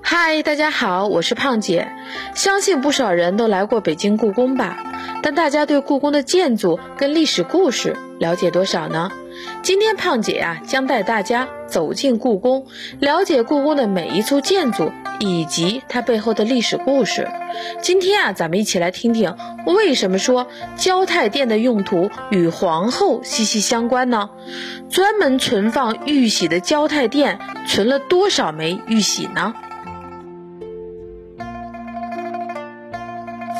嗨，大家好，我是胖姐。相信不少人都来过北京故宫吧？但大家对故宫的建筑跟历史故事了解多少呢？今天胖姐呀，将带大家走进故宫，了解故宫的每一处建筑以及它背后的历史故事。今天啊，咱们一起来听听，为什么说交泰殿的用途与皇后息息相关呢？专门存放玉玺的交泰殿，存了多少枚玉玺呢？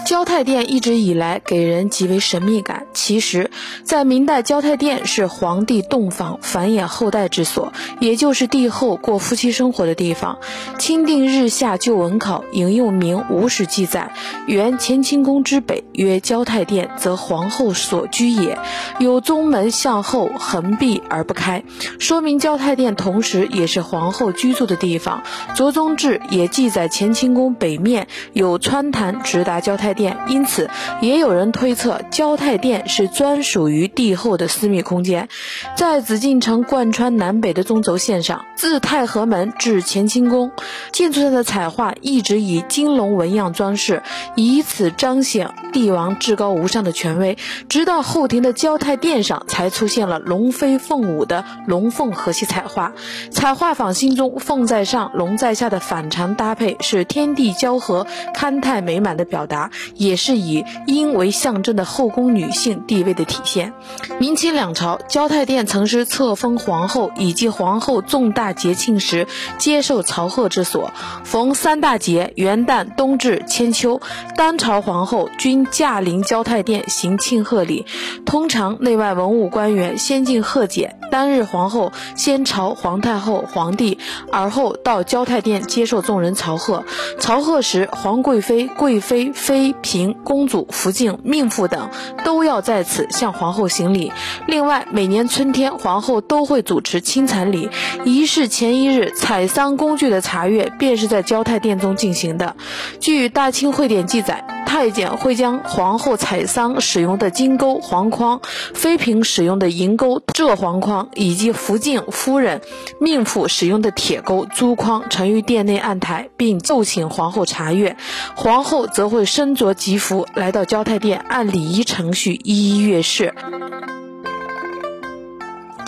交泰殿一直以来给人极为神秘感。其实，在明代，交泰殿是皇帝洞房、繁衍后代之所，也就是帝后过夫妻生活的地方。钦定日下旧文考引用明五史记载：“原乾清宫之北曰交泰殿，则皇后所居也。有宗门向后横闭而不开，说明交泰殿同时也是皇后居住的地方。”卓宗志也记载乾清宫北面有穿潭直达交泰。殿，因此也有人推测交泰殿是专属于帝后的私密空间。在紫禁城贯穿南北的中轴线上，自太和门至乾清宫，建筑上的彩画一直以金龙纹样装饰，以此彰显帝王至高无上的权威。直到后庭的交泰殿上，才出现了龙飞凤舞的龙凤和谐彩画。彩画坊心中凤在上，龙在下的反常搭配，是天地交合、堪泰美满的表达。也是以阴为象征的后宫女性地位的体现。明清两朝，交泰殿曾是册封皇后以及皇后重大节庆时接受朝贺之所。逢三大节，元旦、冬至、千秋，当朝皇后均驾临交泰殿行庆贺礼。通常内外文武官员先进贺检，当日皇后先朝皇太后、皇帝，而后到交泰殿接受众人朝贺。朝贺时，皇贵妃、贵妃、妃。嫔、公主、福晋、命妇等都要在此向皇后行礼。另外，每年春天，皇后都会主持亲蚕礼仪式。前一日，采桑工具的查阅便是在交泰殿中进行的。据《大清会典》记载。太监会将皇后采桑使用的金钩、黄筐，妃嫔使用的银钩、浙黄筐，以及福晋夫人、命妇使用的铁钩、珠筐，呈于殿内案台，并奏请皇后查阅。皇后则会身着吉服来到交泰殿，按礼仪程序一一阅视。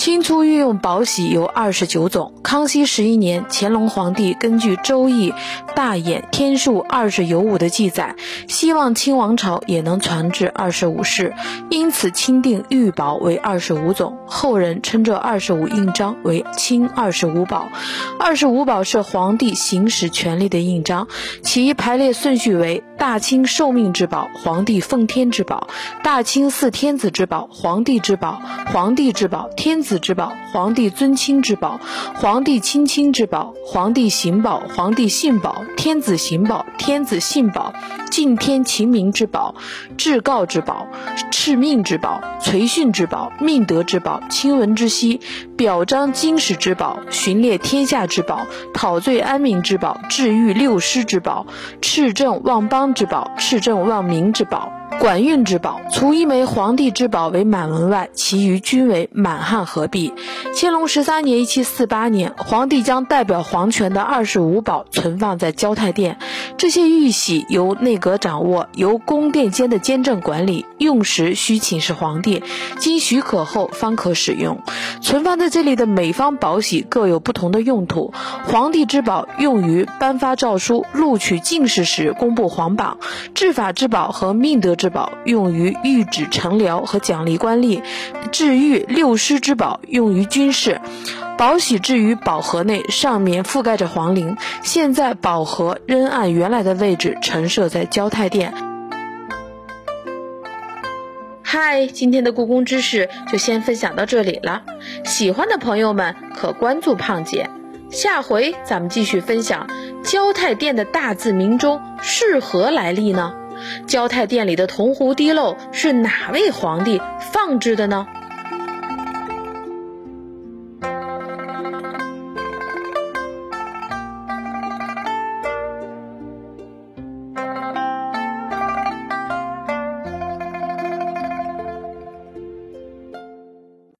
清初御用宝玺有二十九种。康熙十一年，乾隆皇帝根据《周易》大衍天数二十有五的记载，希望清王朝也能传至二十五世，因此钦定御宝为二十五种。后人称这二十五印章为清二十五宝。二十五宝是皇帝行使权力的印章，其排列顺序为：大清受命之宝，皇帝奉天之宝；大清祀天子之宝，皇帝之宝；皇帝之宝，天子。之宝，皇帝尊亲之宝，皇帝亲亲之宝，皇帝行宝，皇帝信宝，天子行宝，天子信宝，敬天勤民之宝，至告之宝，敕命之宝，垂训之宝，命德之宝，亲闻之息，表彰经史之宝，巡猎天下之宝，讨罪安民之宝，治愈六师之宝，赤政旺邦之宝，市政望民之宝。管运之宝，除一枚皇帝之宝为满文外，其余均为满汉合璧。乾隆十三年（一七四八年），皇帝将代表皇权的二十五宝存放在交泰殿。这些玉玺由内阁掌握，由宫殿间的监正管理，用时需请示皇帝，经许可后方可使用。存放在这里的每方宝玺各有不同的用途。皇帝之宝用于颁发诏书、录取进士时公布皇榜；治法之宝和命德之。宝用于谕旨臣僚和奖励官吏，治御六师之宝用于军是。宝玺置于宝盒内，上面覆盖着皇陵。现在宝盒仍按原来的位置陈设在交泰殿。嗨，今天的故宫知识就先分享到这里了。喜欢的朋友们可关注胖姐，下回咱们继续分享交泰殿的大字明钟是何来历呢？交泰殿里的铜壶滴漏是哪位皇帝放置的呢？